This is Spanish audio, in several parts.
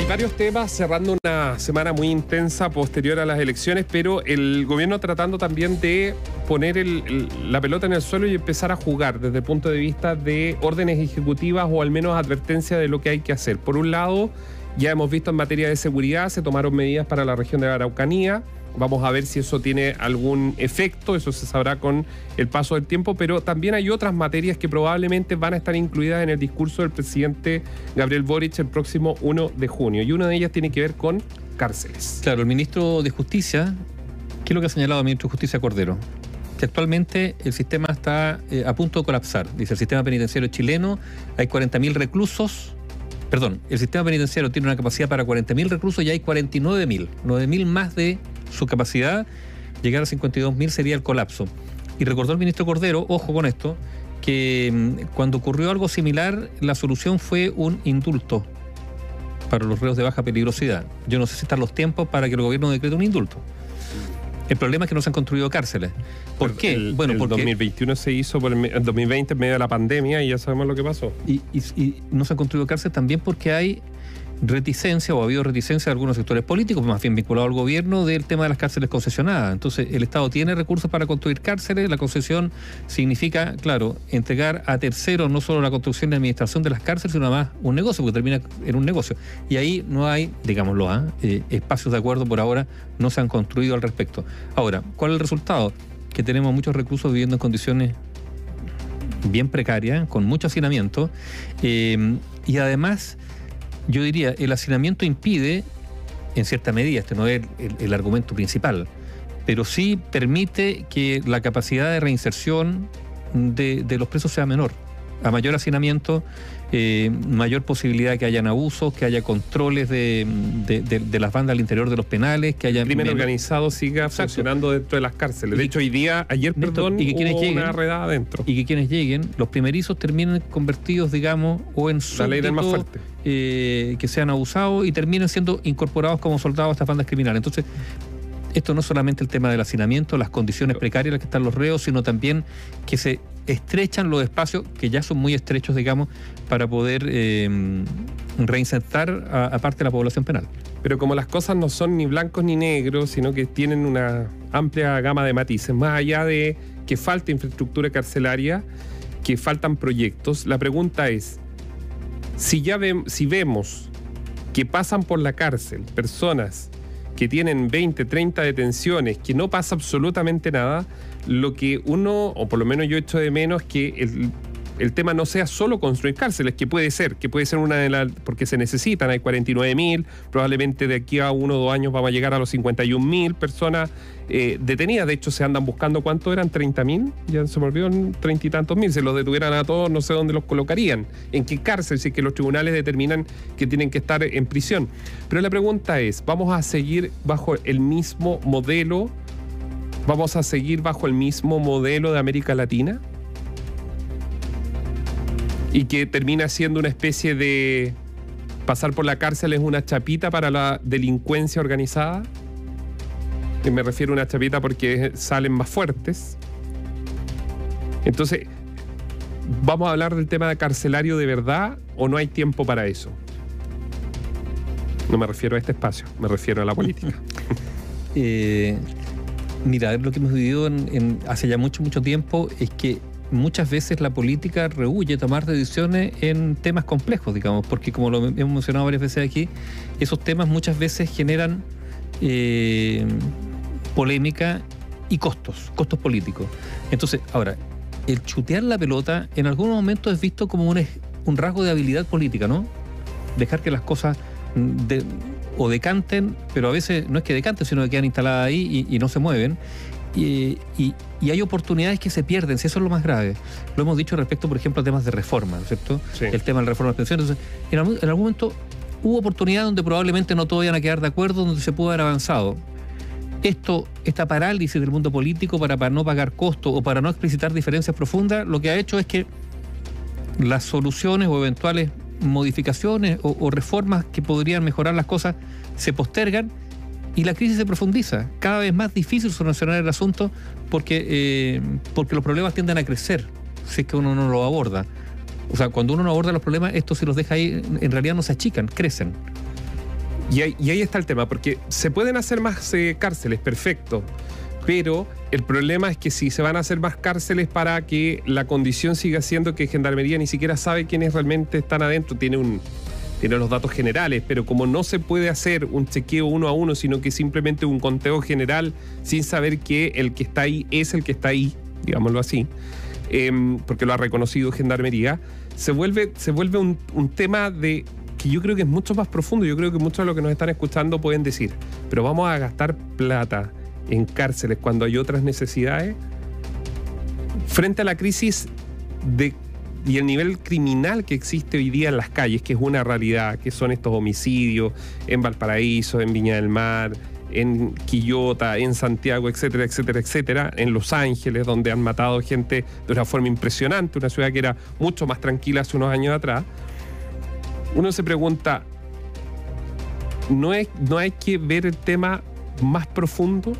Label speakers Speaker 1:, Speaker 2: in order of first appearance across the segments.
Speaker 1: Hay varios temas cerrando una semana muy intensa posterior a las elecciones, pero el gobierno tratando también de poner la pelota en el suelo y empezar a jugar desde el punto de vista de órdenes ejecutivas o al menos advertencia de lo que hay que hacer. Por un lado, ya hemos visto en materia de seguridad, se tomaron medidas para la región de la Araucanía. Vamos a ver si eso tiene algún efecto, eso se sabrá con el paso del tiempo, pero también hay otras materias que probablemente van a estar incluidas en el discurso del presidente Gabriel Boric el próximo 1 de junio. Y una de ellas tiene que ver con cárceles.
Speaker 2: Claro, el ministro de Justicia, ¿qué es lo que ha señalado el ministro de Justicia Cordero? Que actualmente el sistema está eh, a punto de colapsar. Dice el sistema penitenciario chileno, hay 40.000 reclusos. Perdón, el sistema penitenciario tiene una capacidad para 40.000 reclusos y hay 49.000. 9.000 más de su capacidad. Llegar a 52.000 sería el colapso. Y recordó el ministro Cordero, ojo con esto, que mm, cuando ocurrió algo similar, la solución fue un indulto para los reos de baja peligrosidad. Yo no sé si están los tiempos para que el gobierno decrete un indulto. El problema es que no se han construido cárceles. ¿Por qué?
Speaker 1: El,
Speaker 2: bueno,
Speaker 1: el
Speaker 2: porque
Speaker 1: 2021 se hizo por el, me- el 2020 en medio de la pandemia y ya sabemos lo que pasó.
Speaker 2: y, y- y no se han construido cárceles también porque hay reticencia o ha habido reticencia de algunos sectores políticos, más bien vinculados al gobierno, del tema de las cárceles concesionadas. Entonces, el Estado tiene recursos para construir cárceles, la concesión significa, claro, entregar a terceros no solo la construcción y administración de las cárceles, sino además un negocio, porque termina en un negocio. Y ahí no hay, digámoslo, ¿ah? Eh, espacios de acuerdo por ahora, no se han construido al respecto. Ahora, ¿cuál es el resultado? Que tenemos muchos reclusos viviendo en condiciones bien precaria, con mucho hacinamiento, eh, y además, yo diría, el hacinamiento impide, en cierta medida, este no es el, el argumento principal, pero sí permite que la capacidad de reinserción de, de los presos sea menor. A mayor hacinamiento, eh, mayor posibilidad que hayan abusos, que haya controles de, de- de- de las bandas al interior de los penales, que haya
Speaker 1: El crimen organizado siga
Speaker 2: Exacto.
Speaker 1: funcionando dentro de las cárceles. De
Speaker 2: Y-
Speaker 1: hecho, hoy día, ayer,
Speaker 2: Néstor,
Speaker 1: perdón,
Speaker 2: y que quienes
Speaker 1: hubo
Speaker 2: lleguen-
Speaker 1: una redada adentro.
Speaker 2: y que quienes lleguen, los primerizos terminen convertidos, digamos, o en
Speaker 1: La ley del más
Speaker 2: súbditos,
Speaker 1: fuerte.
Speaker 2: Eh, que sean abusados y terminen siendo incorporados como soldados a estas bandas criminales. Entonces, esto no es solamente el tema del hacinamiento, las condiciones precarias en las que están los reos, sino también que se estrechan los espacios, que ya son muy estrechos, digamos, para poder eh, reinsertar a, a parte de la población penal.
Speaker 1: Pero como las cosas no son ni blancos ni negros, sino que tienen una amplia gama de matices, más allá de que falta infraestructura carcelaria, que faltan proyectos, la pregunta es, si ya si vemos que pasan por la cárcel personas que tienen 20, 30 detenciones, que no pasa absolutamente nada, lo que uno, o por lo menos yo echo de menos, que el, el tema no sea solo construir cárceles, que puede ser, que puede ser una de las, porque se necesitan, hay 49 mil, probablemente de aquí a uno o dos años vamos a llegar a los 51 mil personas eh, detenidas, de hecho se andan buscando, ¿cuánto eran? 30 mil, ya se olvidó, 30 y tantos mil, se los detuvieran a todos, no sé dónde los colocarían, en qué cárcel, si es que los tribunales determinan que tienen que estar en prisión. Pero la pregunta es, ¿vamos a seguir bajo el mismo modelo? ¿Vamos a seguir bajo el mismo modelo de América Latina? y que termina siendo una especie de pasar por la cárcel es una chapita para la delincuencia organizada. Me refiero a una chapita porque salen más fuertes. Entonces, ¿vamos a hablar del tema carcelario de verdad o no hay tiempo para eso? No me refiero a este espacio, me refiero a la política.
Speaker 2: Eh, mira, lo que hemos vivido hace ya mucho, mucho tiempo es que muchas veces la política rehuye tomar decisiones en temas complejos, digamos, porque como lo hemos mencionado varias veces aquí, esos temas muchas veces generan eh, polémica y costos, costos políticos. Entonces, ahora, el chutear la pelota en algunos momentos es visto como un, un rasgo de habilidad política, ¿no? Dejar que las cosas de- o decanten, pero a veces no es que decanten, sino que quedan instaladas ahí y, y no se mueven. Y, y- y hay oportunidades que se pierden, si eso es lo más grave. Lo hemos dicho respecto, por ejemplo, a temas de reforma, ¿no es cierto?
Speaker 1: Sí.
Speaker 2: El tema de la reforma de las pensiones. Entonces, en, algún, en algún momento hubo oportunidades donde probablemente no todos iban a quedar de acuerdo, donde se pudo haber avanzado. Esto, esta parálisis del mundo político para, para no pagar costos o para no explicitar diferencias profundas, lo que ha hecho es que las soluciones o eventuales modificaciones o, reformas que podrían mejorar las cosas se postergan y la crisis se profundiza. Cada vez más difícil solucionar el asunto porque, eh, porque los problemas tienden a crecer si es que uno no lo aborda. O sea, cuando uno no aborda los problemas, estos si los deja ahí, en realidad no se achican, crecen.
Speaker 1: Y ahí, está el tema, porque se pueden hacer más eh, cárceles, perfecto. Pero el problema es que si se van a hacer más cárceles para que la condición siga siendo que Gendarmería ni siquiera sabe quiénes realmente están adentro, tiene los datos generales, pero como no se puede hacer un chequeo uno a uno, sino que simplemente un conteo general sin saber que el que está ahí es el que está ahí, digámoslo así, em, porque lo ha reconocido Gendarmería, se vuelve, un tema de que yo creo que es mucho más profundo. Yo creo que muchos de los que nos están escuchando pueden decir, pero vamos a gastar plata en cárceles cuando hay otras necesidades. Frente a la crisis y el nivel criminal que existe hoy día en las calles, que es una realidad, que son estos homicidios en Valparaíso, en Viña del Mar, en Quillota, en Santiago, etcétera, etcétera, etcétera, en Los Ángeles, donde han matado gente de una forma impresionante, una ciudad que era mucho más tranquila hace unos años atrás, uno se pregunta, ¿no, es, no hay que ver el tema más profundo?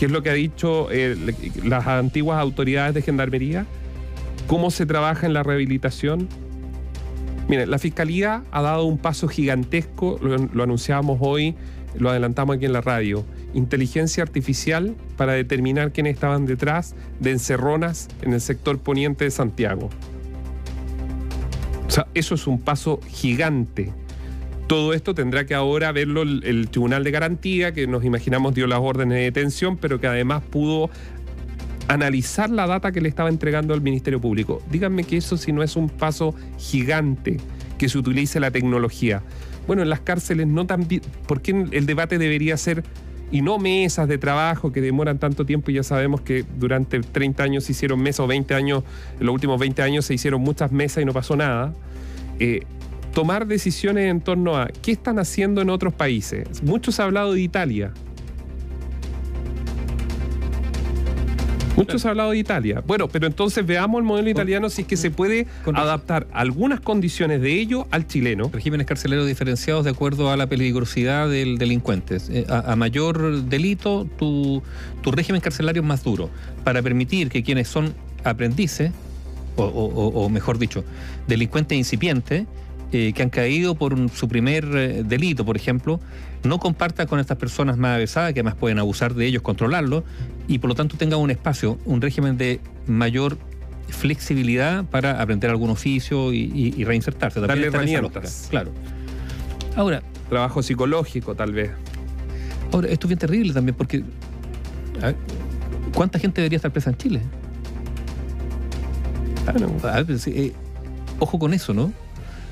Speaker 1: que es lo que ha dicho eh, las antiguas autoridades de Gendarmería? ¿Cómo se trabaja en la rehabilitación? Mire, la Fiscalía ha dado un paso gigantesco, lo, anunciábamos hoy, lo adelantamos aquí en la radio, inteligencia artificial para determinar quiénes estaban detrás de encerronas en el sector poniente de Santiago. O sea, eso es un paso gigante. Todo esto tendrá que ahora verlo el, Tribunal de Garantía, que nos imaginamos dio las órdenes de detención, pero que además pudo analizar la data que le estaba entregando al Ministerio Público. Díganme que eso si no es un paso gigante que se utilice la tecnología. Bueno, en las cárceles no tan... ¿Por qué el debate debería ser y no mesas de trabajo que demoran tanto tiempo y ya sabemos que durante 30 años se hicieron mesas o 20 años, en los últimos 20 años se hicieron muchas mesas y no pasó nada. Eh, tomar decisiones en torno a qué están haciendo en otros países. Muchos han hablado de Italia. Muchos han hablado de Italia. Bueno, pero entonces veamos el modelo italiano si es que se puede adaptar algunas condiciones de ello al chileno.
Speaker 2: Regímenes carceleros diferenciados de acuerdo a la peligrosidad del delincuente. Eh, a, mayor delito, tu, régimen carcelario es más duro. Para permitir que quienes son aprendices, o mejor dicho, delincuentes incipientes, eh, que han caído por su primer eh, delito, por ejemplo, no comparta con estas personas más avesadas, que además pueden abusar de ellos, controlarlo, y por lo tanto tenga un espacio, un régimen de mayor flexibilidad para aprender algún oficio y, reinsertarse.
Speaker 1: Darle herramientas.
Speaker 2: Claro.
Speaker 1: Ahora. Trabajo psicológico, tal vez.
Speaker 2: Ahora, esto es bien terrible también, porque. ¿Cuánta gente debería estar presa en Chile? Pues, eh, ojo con eso, ¿no?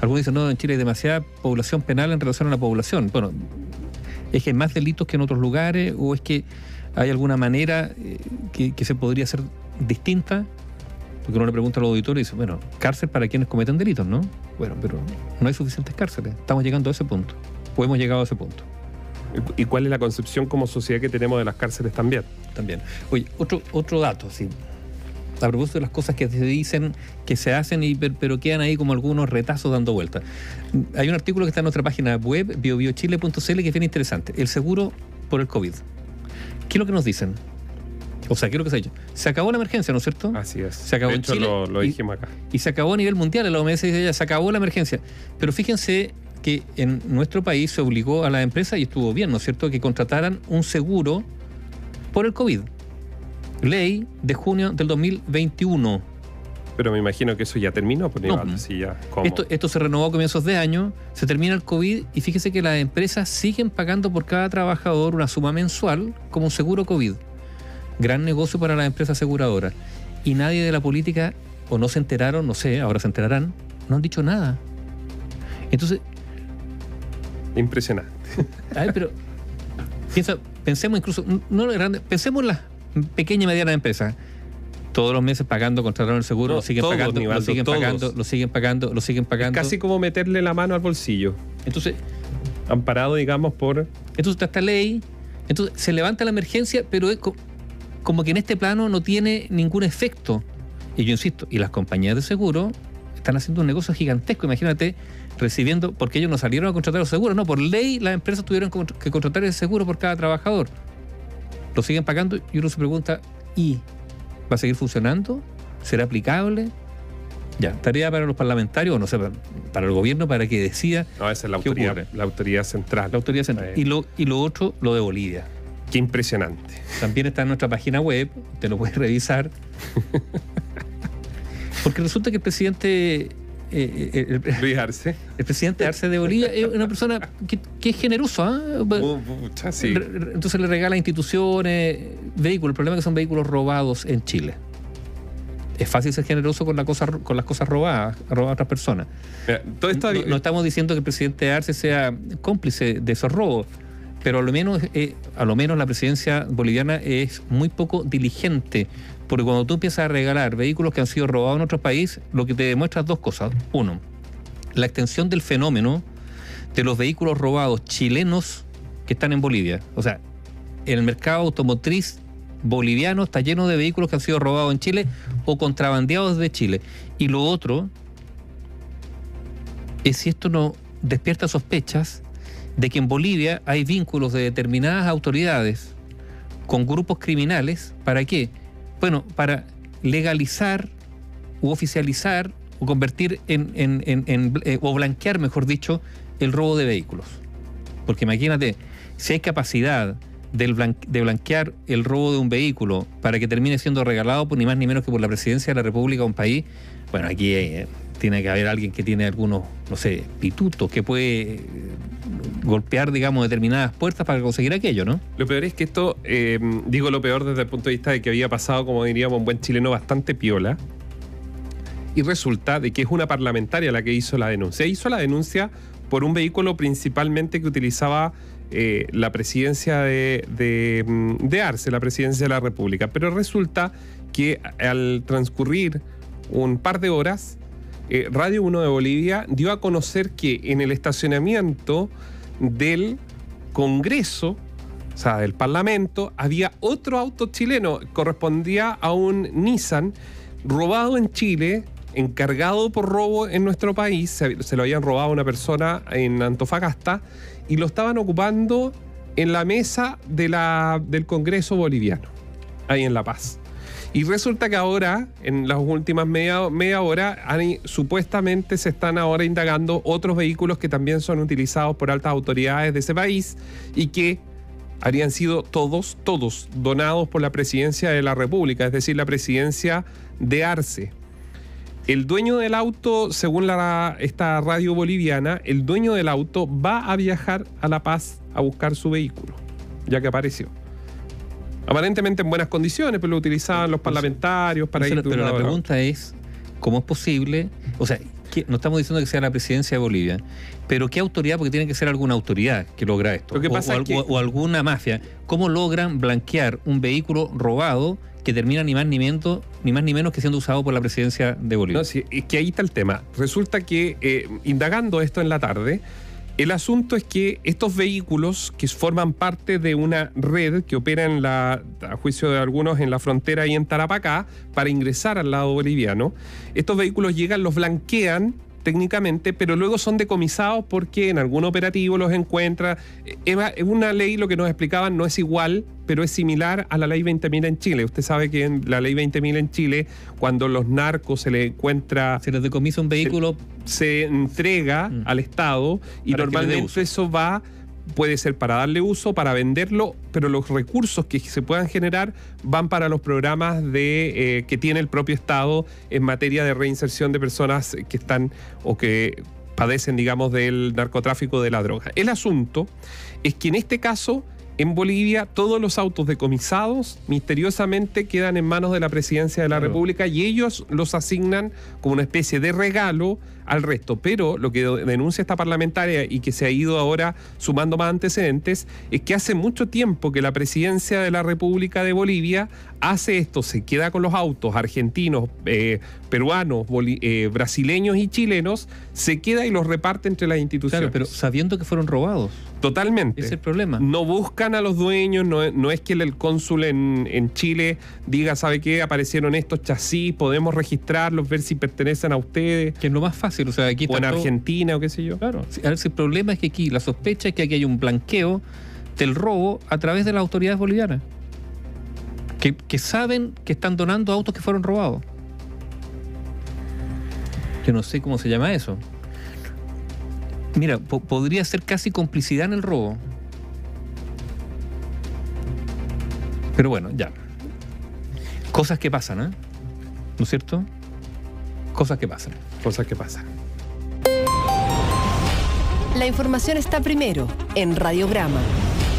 Speaker 2: Algunos dicen, no, en Chile hay demasiada población penal en relación a la población. Bueno, ¿es que hay más delitos que en otros lugares o es que hay alguna manera eh, que, se podría hacer distinta? Porque uno le pregunta a los auditores y dice, bueno, cárcel para quienes cometen delitos, ¿no? Bueno, pero no hay suficientes cárceles. Estamos llegando a ese punto. O hemos llegado a ese punto.
Speaker 1: ¿Y cuál es la concepción como sociedad que tenemos de las cárceles también?
Speaker 2: También. Oye, otro, otro dato, sí a propósito de las cosas que se dicen, que se hacen, y, pero quedan ahí como algunos retazos dando vueltas. Hay un artículo que está en nuestra página web, biobiochile.cl, que es bien interesante. El seguro por el COVID. ¿Qué es lo que nos dicen? O sea, ¿qué es lo que se ha dicho? Se acabó la emergencia, ¿no es cierto?
Speaker 1: Así es.
Speaker 2: Se acabó
Speaker 1: de
Speaker 2: hecho,
Speaker 1: lo, dijimos acá.
Speaker 2: Y se acabó a nivel mundial. La OMS dice ya, se acabó la emergencia. Pero fíjense que en nuestro país se obligó a las empresas, y estuvo bien, ¿no es cierto?, que contrataran un seguro por el COVID ley de junio del 2021.
Speaker 1: Pero me imagino que eso ya terminó, pues, ya,
Speaker 2: esto, esto se renovó a comienzos de año, se termina el COVID y fíjese que las empresas siguen pagando por cada trabajador una suma mensual como un seguro COVID. Gran negocio para las empresas aseguradoras. Y nadie de la política, o no se enteraron, no sé, ahora se enterarán, no han dicho nada. Entonces...
Speaker 1: Impresionante.
Speaker 2: A ver, pero piensa, pensemos incluso, no lo grande, pensemos en las pequeña y mediana empresa, todos los meses pagando, contrataron el seguro, lo siguen pagando, lo siguen pagando, lo siguen pagando, lo siguen pagando.
Speaker 1: casi como meterle la mano al bolsillo.
Speaker 2: Entonces,
Speaker 1: amparado, digamos, por.
Speaker 2: Entonces está esta ley, entonces se levanta la emergencia, pero es como que en este plano no tiene ningún efecto. Y yo insisto, y las compañías de seguro están haciendo un negocio gigantesco, imagínate, recibiendo, porque ellos no salieron a contratar los seguros, no, por ley las empresas tuvieron que contratar el seguro por cada trabajador lo siguen pagando y uno se pregunta, ¿y va a seguir funcionando? ¿Será aplicable? Ya, tarea para los parlamentarios, no sé, para el gobierno, para que decida.
Speaker 1: No, esa es la autoridad, la autoridad central.
Speaker 2: La autoridad central. Y lo, y lo otro, lo de Bolivia.
Speaker 1: Qué impresionante.
Speaker 2: También está en nuestra página web, te lo puedes revisar. Porque resulta que el presidente.
Speaker 1: Eh, eh, el, Luis Arce.
Speaker 2: El presidente Arce de Bolivia es una persona que, es generoso. ¿ah? Entonces le regala instituciones, vehículos. El problema es que son vehículos robados en Chile es fácil ser generoso con, la cosa, con las cosas robadas, robadas a otras personas. todo esto no, estamos diciendo que el presidente Arce sea cómplice de esos robos, pero a lo menos, eh, a lo menos la presidencia boliviana es muy poco diligente, porque cuando tú empiezas a regalar vehículos que han sido robados en otro país, lo que te demuestra es dos cosas. Uno, la extensión del fenómeno de los vehículos robados chilenos que están en Bolivia. O sea, el mercado automotriz boliviano está lleno de vehículos que han sido robados en Chile o contrabandeados de Chile. Y lo otro es si esto no despierta sospechas de que en Bolivia hay vínculos de determinadas autoridades con grupos criminales. ¿Para qué? Bueno, para legalizar u oficializar o convertir en, eh, o blanquear, mejor dicho, el robo de vehículos. Porque imagínate, si hay capacidad de blanquear el robo de un vehículo para que termine siendo regalado por ni más ni menos que por la presidencia de la República de un país, bueno, aquí eh, tiene que haber alguien que tiene algunos, no sé, pitutos que puede golpear, digamos, determinadas puertas para conseguir aquello, ¿no?
Speaker 1: Lo peor es que esto, eh, digo lo peor desde el punto de vista de que había pasado, como diríamos, un buen chileno bastante piola. Y resulta de que es una parlamentaria la que hizo la denuncia. Hizo la denuncia por un vehículo principalmente que utilizaba eh, la presidencia de, mm, de, Arce, la presidencia de la República. Pero resulta que al transcurrir un par de horas, eh, Radio 1 de Bolivia dio a conocer que en el estacionamiento del Congreso, o sea, del Parlamento, había otro auto chileno, correspondía a un Nissan robado en Chile, encargado por robo en nuestro país, se, lo habían robado a una persona en Antofagasta y lo estaban ocupando en la mesa del Congreso boliviano, ahí en La Paz. Y resulta que ahora, en las últimas media, media hora, supuestamente se están ahora indagando otros vehículos que también son utilizados por altas autoridades de ese país y que habrían sido todos, todos donados por la presidencia de la República, es decir, la presidencia de Arce. El dueño del auto, según esta radio boliviana, el dueño del auto va a viajar a La Paz a buscar su vehículo, ya que apareció. Aparentemente en buenas condiciones, pero lo utilizaban los parlamentarios para ir.
Speaker 2: Pero la pregunta es, ¿cómo es posible? O sea, no estamos diciendo que sea la presidencia de Bolivia, pero ¿qué autoridad? Porque tiene que ser alguna autoridad que logra esto. o, o, alguna mafia. ¿Cómo logran blanquear un vehículo robado que termina ni más ni, menos, ni más ni menos que siendo usado por la presidencia de Bolivia.
Speaker 1: No, sí, es que ahí está el tema. Resulta que, eh, indagando esto en la tarde, el asunto es que estos vehículos que forman parte de una red que opera en la, a juicio de algunos en la frontera y en Tarapacá, para ingresar al lado boliviano, estos vehículos llegan, los blanquean técnicamente, pero luego son decomisados porque en algún operativo los encuentra. Es una ley, lo que nos explicaban, no es igual, pero es similar a la ley 20.000 en Chile. Usted sabe que en la ley 20.000 en Chile, cuando los narcos se le encuentra...
Speaker 2: Se les decomisa un vehículo...
Speaker 1: Se, entrega mm. al Estado y normalmente eso va puede ser para darle uso, para venderlo, pero los recursos que se puedan generar van para los programas de, eh, que tiene el propio Estado en materia de reinserción de personas que están o que padecen, digamos, del narcotráfico de la droga. El asunto es que en este caso en Bolivia todos los autos decomisados misteriosamente quedan en manos de la presidencia de la República y ellos los asignan como una especie de regalo al resto. Pero lo que denuncia esta parlamentaria y que se ha ido ahora sumando más antecedentes es que hace mucho tiempo que la presidencia de la República de Bolivia hace esto, se queda con los autos argentinos, eh, peruanos, eh, brasileños y chilenos, se queda y los reparte entre las instituciones.
Speaker 2: Claro, pero sabiendo que fueron robados.
Speaker 1: Totalmente.
Speaker 2: Es el problema.
Speaker 1: No buscan a los dueños, no, es que el, cónsul en, en, Chile diga, ¿sabe qué? Aparecieron estos chasis, podemos registrarlos, ver si pertenecen a ustedes.
Speaker 2: Que es lo más fácil, o
Speaker 1: en. Argentina o qué sé yo.
Speaker 2: Claro. El problema es que aquí, la sospecha es que aquí hay un blanqueo del robo a través de las autoridades bolivianas. Que, que saben que están donando autos que fueron robados. Yo no sé cómo se llama eso. Mira, podría ser casi complicidad en el robo. Pero bueno, ya. Cosas que pasan, ¿eh? ¿No es cierto? cosas que pasan.
Speaker 1: Cosas que pasan.
Speaker 3: La información está primero en Radiograma.